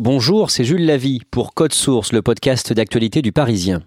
Bonjour, c'est Jules Lavie pour Code Source, le podcast d'actualité du Parisien.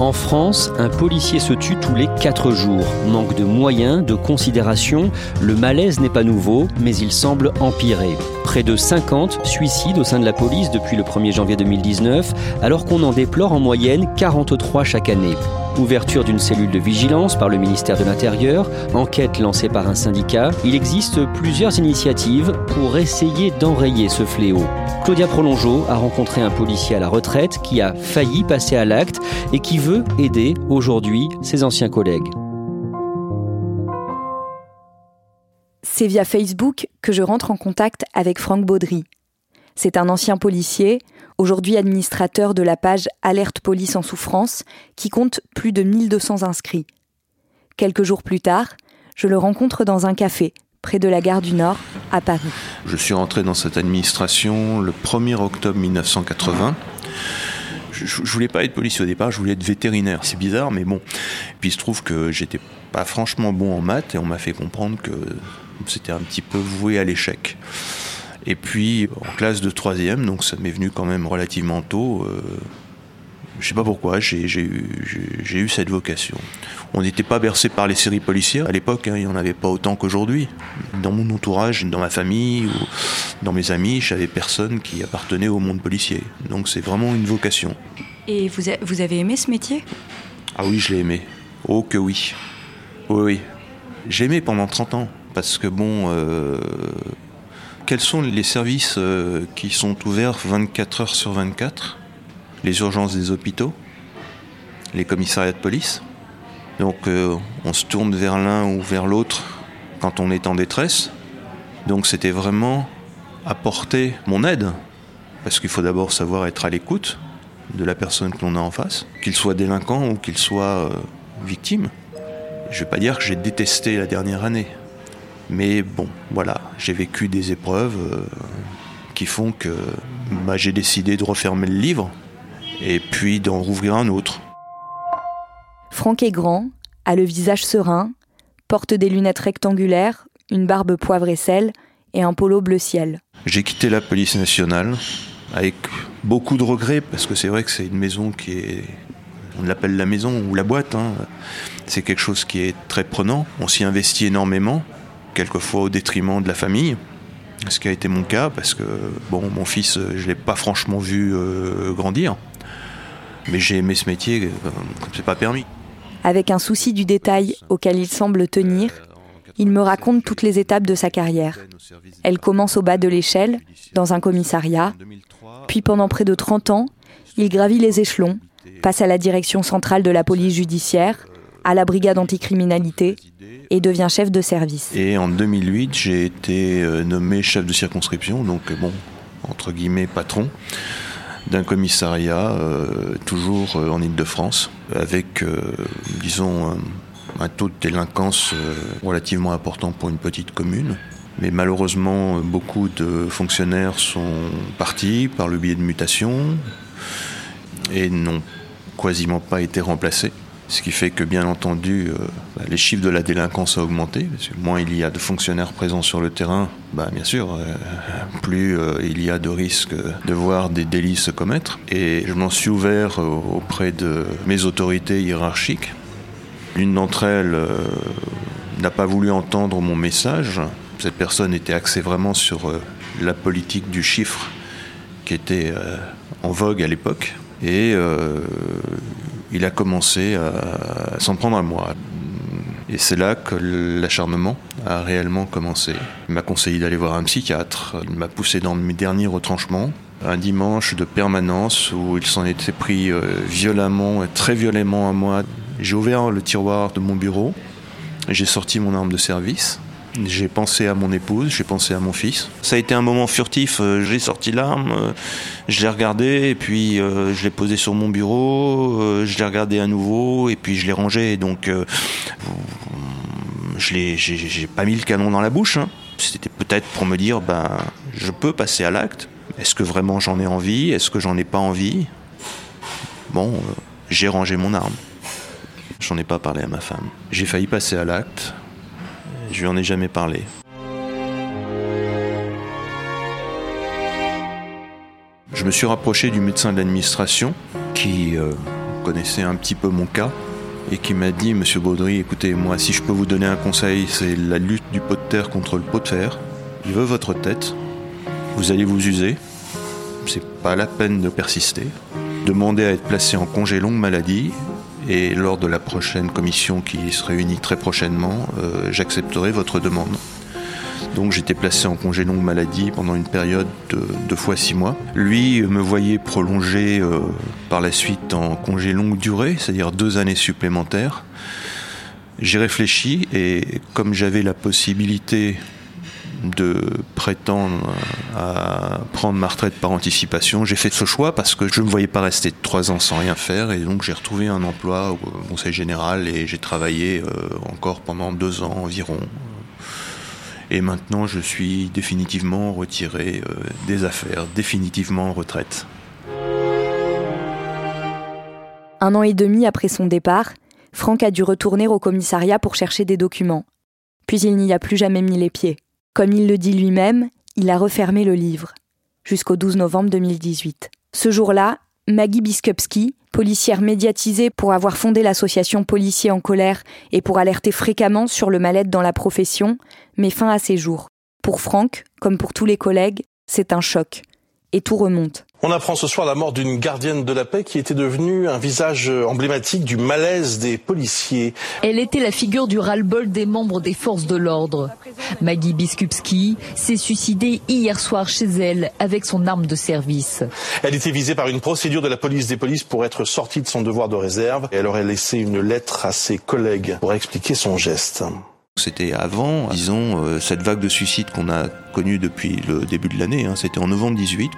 En France, un policier se tue tous les 4 jours. Manque de moyens, de considération, le malaise n'est pas nouveau, mais il semble empirer. Près de 50 suicides au sein de la police depuis le 1er janvier 2019, alors qu'on en déplore en moyenne 43 chaque année. Ouverture d'une cellule de vigilance par le ministère de l'Intérieur, enquête lancée par un syndicat, il existe plusieurs initiatives pour essayer d'enrayer ce fléau. Claudia Prolongeau a rencontré un policier à la retraite qui a failli passer à l'acte et qui veut aider aujourd'hui ses anciens collègues. C'est via Facebook que je rentre en contact avec Franck Baudry. C'est un ancien policier, aujourd'hui administrateur de la page Alerte Police en souffrance, qui compte plus de 1200 inscrits. Quelques jours plus tard, je le rencontre dans un café, près de la gare du Nord, à Paris. Je suis rentré dans cette administration le 1er octobre 1980. Je, je voulais pas être policier au départ, je voulais être vétérinaire. C'est bizarre, mais bon. Puis il se trouve que j'étais pas franchement bon en maths et on m'a fait comprendre que c'était un petit peu voué à l'échec. Et puis en classe de troisième, donc ça m'est venu quand même relativement tôt. Euh, je sais pas pourquoi, j'ai eu, cette vocation. On n'était pas bercé par les séries policières à l'époque, hein, il n'y en avait pas autant qu'aujourd'hui. Dans mon entourage, dans ma famille ou dans mes amis, j'avais personne qui appartenait au monde policier. Donc c'est vraiment une vocation. Et vous, a- vous avez aimé ce métier? Ah oui, je l'ai aimé. Oh que oui. Oui, oui. J'ai aimé pendant 30 ans. Parce que bon, euh, quels sont les services euh, qui sont ouverts 24 heures sur 24 Les urgences des hôpitaux, les commissariats de police? Donc euh, on se tourne vers l'un ou vers l'autre quand on est en détresse. Donc c'était vraiment apporter mon aide. Parce qu'il faut d'abord savoir être à l'écoute de la personne que l'on a en face, qu'il soit délinquant ou qu'il soit euh, victime. Je vais pas dire que j'ai détesté la dernière année, mais bon, voilà, j'ai vécu des épreuves euh, qui font que bah, j'ai décidé de refermer le livre et puis d'en rouvrir un autre. Franck est grand, a le visage serein, porte des lunettes rectangulaires, une barbe poivre et sel et un polo bleu ciel. J'ai quitté la police nationale avec beaucoup de regrets parce que c'est vrai que c'est une maison qui est, on l'appelle la maison ou la boîte. hein. C'est quelque chose qui est très prenant. On s'y investit énormément, quelquefois au détriment de la famille. Ce qui a été mon cas parce que bon, mon fils, euh, je l'ai pas franchement vu euh, grandir, mais j'ai aimé ce métier euh, c'est pas permis. Avec un souci du détail auquel il semble tenir, il me raconte toutes les étapes de sa carrière. Elle commence au bas de l'échelle, dans un commissariat, puis pendant près de 30 ans, il gravit les échelons, passe à la direction centrale de la police judiciaire, à la brigade anticriminalité et devient chef de service. Et en 2008, j'ai été euh, nommé chef de circonscription, donc euh, bon, entre guillemets patron, d'un commissariat euh, toujours en Ile-de-France, avec, disons, un, taux de délinquance relativement important pour une petite commune. Mais malheureusement, beaucoup de fonctionnaires sont partis par le biais de mutation et n'ont quasiment pas été remplacés. Ce qui fait que, bien entendu, euh, bah, les chiffres de la délinquance ont augmenté. moins il y a de fonctionnaires présents sur le terrain, bah, bien sûr, euh, plus euh, il y a de risques de voir des délits se commettre. Et je m'en suis ouvert auprès de mes autorités hiérarchiques. L'une d'entre elles n'a pas voulu entendre mon message. Cette personne était axée vraiment sur la politique du chiffre qui était en vogue à l'époque. Et il a commencé à, s'en prendre à moi. Et c'est là que l'acharnement a réellement commencé. Il m'a conseillé d'aller voir un psychiatre. Il m'a poussé dans mes derniers retranchements. Un dimanche de permanence où il s'en était pris euh, violemment, très violemment à moi. J'ai ouvert le tiroir de mon bureau. J'ai sorti mon arme de service. J'ai pensé à mon épouse, j'ai pensé à mon fils. Ça a été un moment furtif. Euh, j'ai sorti l'arme, euh, je l'ai regardé et puis euh, je l'ai posé sur mon bureau. Je l'ai regardé à nouveau et puis je l'ai rangé. Donc je l'ai, j'ai pas mis le canon dans la bouche. Hein. C'était peut-être pour me dire, ben, je peux passer à l'acte. Est-ce que vraiment j'en ai envie? Est-ce que j'en ai pas envie? Bon, j'ai rangé mon arme. J'en ai pas parlé à ma femme. J'ai failli passer à l'acte. Je lui ai jamais parlé. Je me suis rapproché du médecin de l'administration qui euh, connaissait un petit peu mon cas et qui m'a dit Monsieur Baudry, écoutez, moi, si je peux vous donner un conseil, c'est la lutte du pot de terre contre le pot de fer. Il veut votre tête. Vous allez vous user. C'est pas la peine de persister. Demandez à être placé en congé longue maladie et lors de la prochaine commission qui se réunit très prochainement, euh, j'accepterai votre demande. Donc j'étais placé en congé longue maladie pendant une période de deux fois six mois. Lui me voyait prolongé euh, par la suite en congé longue durée, c'est-à-dire deux années supplémentaires. J'ai réfléchi et comme j'avais la possibilité de prétendre à prendre ma retraite par anticipation. J'ai fait ce choix parce que je ne me voyais pas rester trois ans sans rien faire et donc j'ai retrouvé un emploi au Conseil général et j'ai travaillé euh, encore pendant deux ans environ. Et maintenant, je suis définitivement retiré euh, des affaires, définitivement en retraite. Un an et demi après son départ, Franck a dû retourner au commissariat pour chercher des documents. Puis il n'y a plus jamais mis les pieds. Comme il le dit lui-même, il a refermé le livre, jusqu'au 12 novembre 2018. Ce jour-là, Maggie Biskupski, policière médiatisée pour avoir fondé l'association Policiers en colère et pour alerter fréquemment sur le mal-être dans la profession, met fin à ses jours. Pour Franck, comme pour tous les collègues, c'est un choc. Et tout remonte. On apprend ce soir la mort d'une gardienne de la paix qui était devenue un visage emblématique du malaise des policiers. Elle était la figure du ras-le-bol des membres des forces de l'ordre. Maggie Biskupski s'est suicidée hier soir chez elle avec son arme de service. Elle était visée par une procédure de la police des polices pour être sortie de son devoir de réserve. Elle aurait laissé une lettre à ses collègues pour expliquer son geste. C'était avant, disons, euh, cette vague de suicides qu'on a connue depuis le début de l'année. Hein. C'était en novembre 18.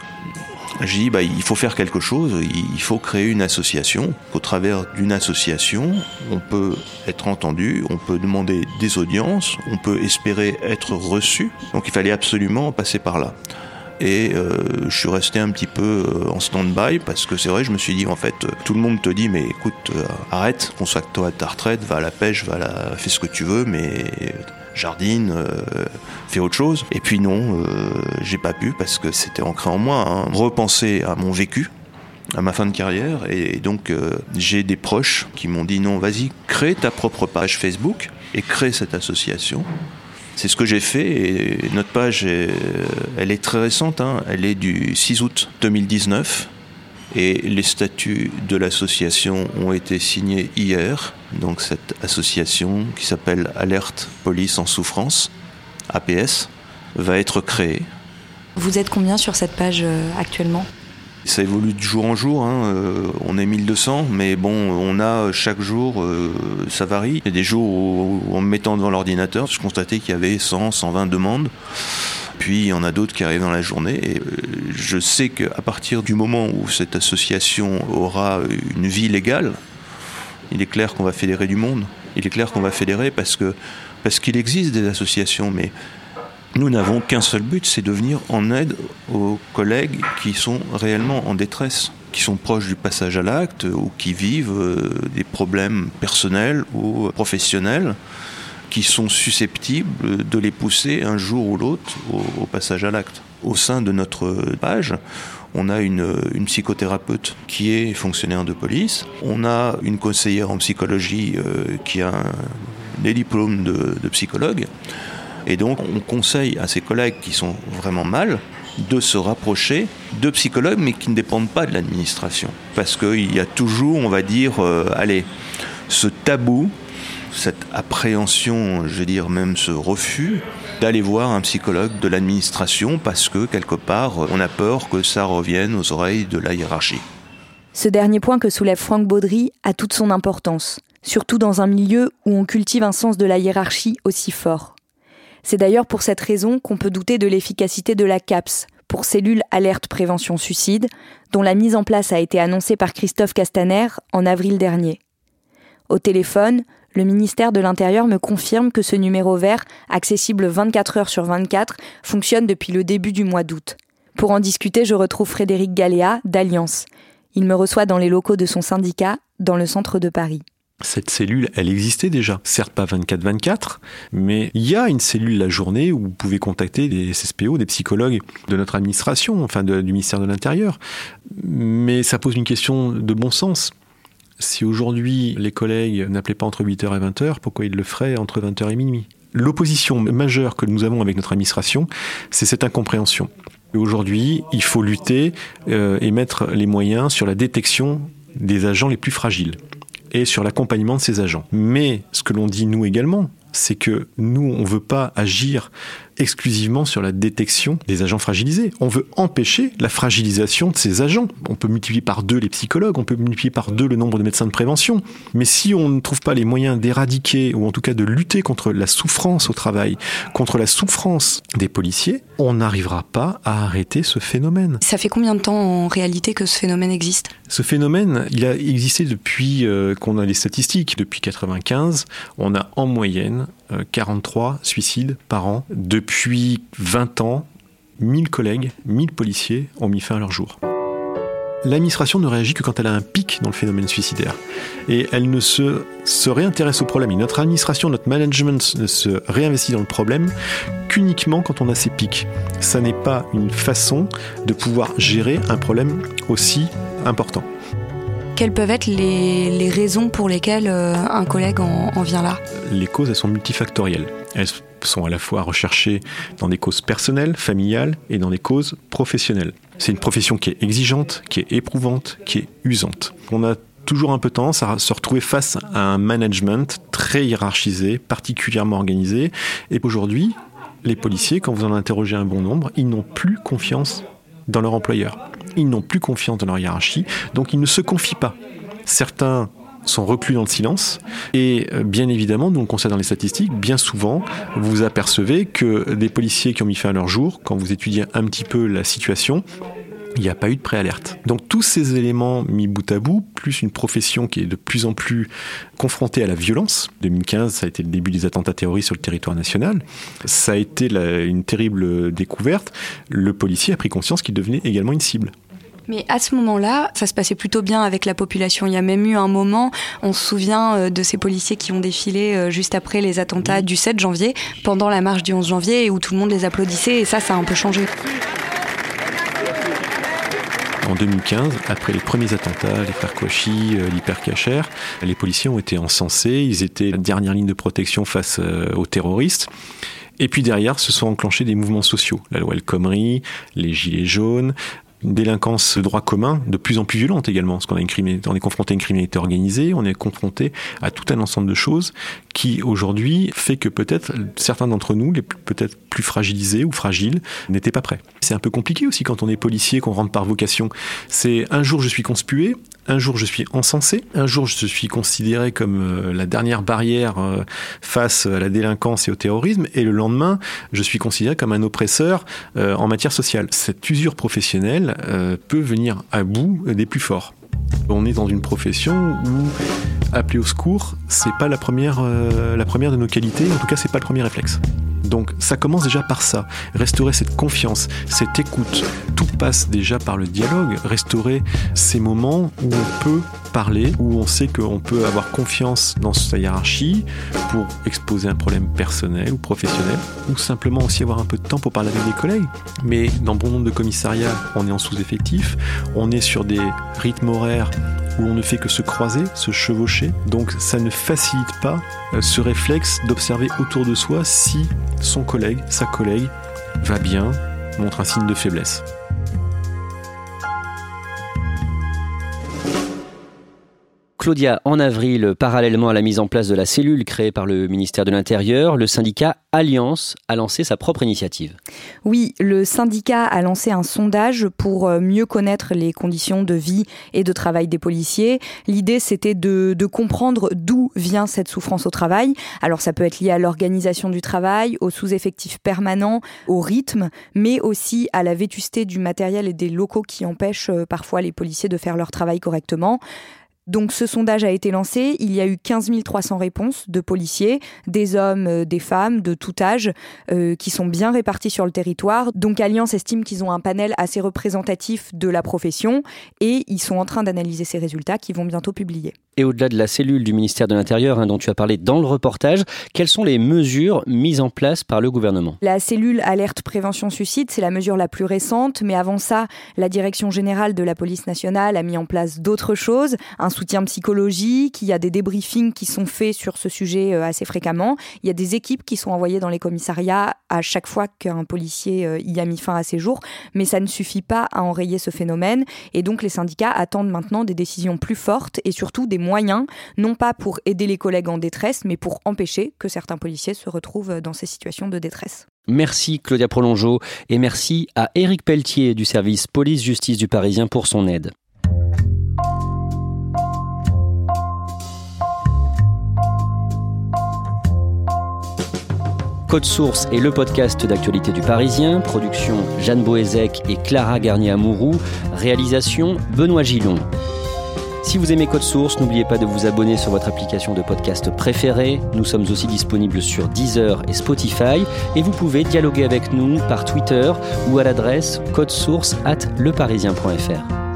J'ai dit, bah, il faut faire quelque chose, il faut créer une association. Au travers d'une association, on peut être entendu, on peut demander des audiences, on peut espérer être reçu. Donc il fallait absolument passer par là. Et euh, je suis resté un petit peu euh, en stand-by parce que c'est vrai, je me suis dit en fait, euh, tout le monde te dit mais écoute, arrête, consacre-toi à ta retraite, va à la pêche, va fais ce que tu veux, mais jardine, fais autre chose. Et puis non, j'ai pas pu parce que c'était ancré en moi. Hein. Repenser à mon vécu, à ma fin de carrière. Et donc, j'ai des proches qui m'ont dit non, vas-y, crée ta propre page Facebook et crée cette association. C'est ce que j'ai fait et notre page, elle est très récente, hein. elle est du 6 août 2019 et les statuts de l'association ont été signés hier. Donc cette association qui s'appelle Alerte Police en souffrance, APS, va être créée. Vous êtes combien sur cette page euh, actuellement? Ça évolue de jour en jour. Hein. Euh, on est 1200, mais bon, on a chaque jour, euh, ça varie. Il y a des jours où, en me mettant devant l'ordinateur, je constatais qu'il y avait 100, 120 demandes. Puis il y en a d'autres qui arrivent dans la journée. Et euh, je sais qu'à partir du moment où cette association aura une vie légale, il est clair qu'on va fédérer du monde. Il est clair qu'on va fédérer parce que parce qu'il existe des associations, mais nous n'avons qu'un seul but, c'est de venir en aide aux collègues qui sont réellement en détresse, qui sont proches du passage à l'acte ou qui vivent des problèmes personnels ou professionnels qui sont susceptibles de les pousser un jour ou l'autre au, passage à l'acte. Au sein de notre page, on a une, psychothérapeute qui est fonctionnaire de police, on a une conseillère en psychologie euh, qui a des diplômes de, psychologue, et donc on conseille à ses collègues qui sont vraiment mal de se rapprocher de psychologues mais qui ne dépendent pas de l'administration. Parce qu'il y a toujours, on va dire, euh, allez, ce tabou cette appréhension, je veux dire même ce refus d'aller voir un psychologue de l'administration parce que quelque part on a peur que ça revienne aux oreilles de la hiérarchie. Ce dernier point que soulève Franck Baudry a toute son importance, surtout dans un milieu où on cultive un sens de la hiérarchie aussi fort. C'est d'ailleurs pour cette raison qu'on peut douter de l'efficacité de la CAPS, pour cellule alerte prévention suicide, dont la mise en place a été annoncée par Christophe Castaner en avril dernier. Au téléphone, le ministère de l'Intérieur me confirme que ce numéro vert, accessible 24 heures sur 24, fonctionne depuis le début du mois d'août. Pour en discuter, je retrouve Frédéric Galéa d'Alliance. Il me reçoit dans les locaux de son syndicat, dans le centre de Paris. Cette cellule, elle existait déjà. Certes pas 24-24, mais il y a une cellule la journée où vous pouvez contacter des SSPO, des psychologues de notre administration, enfin du ministère de l'Intérieur. Mais ça pose une question de bon sens. Si aujourd'hui les collègues n'appelaient pas entre 8h et 20h, pourquoi ils le feraient entre 20h et minuit? L'opposition majeure que nous avons avec notre administration, c'est cette incompréhension. Aujourd'hui, il faut lutter euh, et mettre les moyens sur la détection des agents les plus fragiles et sur l'accompagnement de ces agents. Mais ce que l'on dit nous également, c'est que nous, on ne veut pas agir exclusivement sur la détection des agents fragilisés. On veut empêcher la fragilisation de ces agents. On peut multiplier par deux les psychologues, on peut multiplier par deux le nombre de médecins de prévention. Mais si on ne trouve pas les moyens d'éradiquer ou en tout cas de lutter contre la souffrance au travail, contre la souffrance des policiers, on n'arrivera pas à arrêter ce phénomène. Ça fait combien de temps en réalité que ce phénomène existe? Ce phénomène, il a existé depuis euh, qu'on a les statistiques. Depuis 95, on a en moyenne 43 euh, suicides par an. Depuis 20 ans, 1000 collègues, 1000 policiers ont mis fin à leur jour. L'administration ne réagit que quand elle a un pic dans le phénomène suicidaire. Et elle ne se, se réintéresse au problème. Notre administration, notre management ne se réinvestit dans le problème qu'uniquement quand on a ces pics. Ça n'est pas une façon de pouvoir gérer un problème aussi important. Quelles peuvent être les, raisons pour lesquelles euh, un collègue en, vient là Les causes, elles sont multifactorielles. Elles sont à la fois recherchées dans des causes personnelles, familiales et dans des causes professionnelles. C'est une profession qui est exigeante, qui est éprouvante, qui est usante. On a toujours un peu tendance à se retrouver face à un management très hiérarchisé, particulièrement organisé. Et aujourd'hui, les policiers, quand vous en interrogez un bon nombre, ils n'ont plus confiance dans leur employeur. Ils n'ont plus confiance dans leur hiérarchie, donc ils ne se confient pas. Certains sont reclus dans le silence. Et euh, bien évidemment, nous on constate dans les statistiques, bien souvent, vous apercevez que des policiers qui ont mis fin à leur jour, quand vous étudiez un petit peu la situation, il n'y a pas eu de préalerte. Donc tous ces éléments mis bout à bout, plus une profession qui est de plus en plus confrontée à la violence. 2015, ça a été le début des attentats terroristes sur le territoire national. Ça a été une terrible découverte. Le policier a pris conscience qu'il devenait également une cible. Mais à ce moment-là, ça se passait plutôt bien avec la population. Il y a même eu un moment, on se souvient euh, de ces policiers qui ont défilé euh, juste après les attentats du 7 janvier, pendant la marche du 11 janvier, où tout le monde les applaudissait, et ça, ça a un peu changé en 2015, après les premiers attentats, les frères Kouachi, euh, l'hypercacher, les policiers ont été encensés, ils étaient la dernière ligne de protection face aux terroristes. Et puis derrière, se sont enclenchés des mouvements sociaux. La loi El Khomri, les Gilets jaunes, une délinquance droit commun de plus en plus violente également, parce qu'on on est confronté à une criminalité organisée, on est confronté à tout un ensemble de choses qui aujourd'hui fait que peut-être certains d'entre nous, les peut-être plus fragilisés ou fragiles, n'étaient pas prêts. C'est un peu compliqué aussi quand on est policier, qu'on rentre par vocation. C'est un jour je suis conspué, un jour je suis encensé, un jour je suis considéré comme euh, la dernière barrière euh, face à la délinquance et au terrorisme, et le lendemain je suis considéré comme un oppresseur euh, en matière sociale. Cette usure professionnelle peut venir à bout des plus forts. On est dans une profession où appeler au secours, c'est pas la première, la première de nos qualités, en tout cas c'est pas le premier réflexe. Donc ça commence déjà par ça. Restaurer cette confiance, cette écoute. Tout passe déjà par le dialogue. Restaurer ces moments où on peut parler, où on sait qu'on peut avoir confiance dans sa hiérarchie pour exposer un problème personnel ou professionnel, ou simplement aussi avoir un peu de temps pour parler avec des collègues. Mais dans bon nombre de commissariats, on est en sous-effectif, on est sur des rythmes horaires où on ne fait que se croiser, se chevaucher. Donc ça ne facilite pas euh, ce réflexe d'observer autour de soi si son collègue, sa collègue, va bien, montre un signe de faiblesse. Claudia, en avril, parallèlement à la mise en place de la cellule créée par le ministère de l'Intérieur, le syndicat Alliance a lancé sa propre initiative. Oui, le syndicat a lancé un sondage pour euh, mieux connaître les conditions de vie et de travail des policiers. L'idée, c'était de, comprendre d'où vient cette souffrance au travail. Alors, ça peut être lié à l'organisation du travail, aux sous-effectifs permanents, au rythme, mais aussi à la vétusté du matériel et des locaux qui empêchent euh, parfois les policiers de faire leur travail correctement. Donc ce sondage a été lancé, il y a eu 15 300 réponses de policiers, des hommes, euh, des femmes, de tout âge, euh, qui sont bien répartis sur le territoire. Donc Alliance estime qu'ils ont un panel assez représentatif de la profession et ils sont en train d'analyser ces résultats qui vont bientôt publier. Et au-delà de la cellule du ministère de l'Intérieur hein, dont tu as parlé dans le reportage, quelles sont les mesures mises en place par le gouvernement? La cellule alerte prévention suicide, c'est la mesure la plus récente, mais avant ça, la Direction générale de la police nationale a mis en place d'autres choses, un soutien psychologique, il y a des débriefings qui sont faits sur ce sujet euh, assez fréquemment, il y a des équipes qui sont envoyées dans les commissariats à chaque fois qu'un policier euh, y a mis fin à ses jours, mais ça ne suffit pas à enrayer ce phénomène, et donc les syndicats attendent maintenant des décisions plus fortes et surtout des moyens, non pas pour aider les collègues en détresse, mais pour empêcher que certains policiers se retrouvent dans ces situations de détresse. Merci Claudia Prolongeau et merci à Éric Pelletier du service police-justice du Parisien pour son aide. Code Source est le podcast d'actualité du Parisien. Production Jeanne Boézek et Clara Garnier-Amouroux. Réalisation Benoît Gillon. Si vous aimez Code Source, n'oubliez pas de vous abonner sur votre application de podcast préférée. Nous sommes aussi disponibles sur Deezer et Spotify. Et vous pouvez dialoguer avec nous par Twitter ou à l'adresse codesource at leparisien.fr.